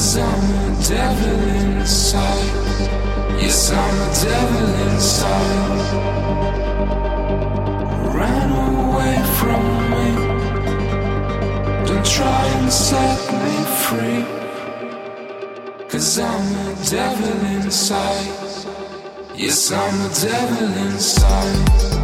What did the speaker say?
'Cause I'm a devil inside. Yes, I'm a devil inside. Ran away from me. Don't try and set me free. Cause I'm a devil inside. Yes, I'm a devil inside.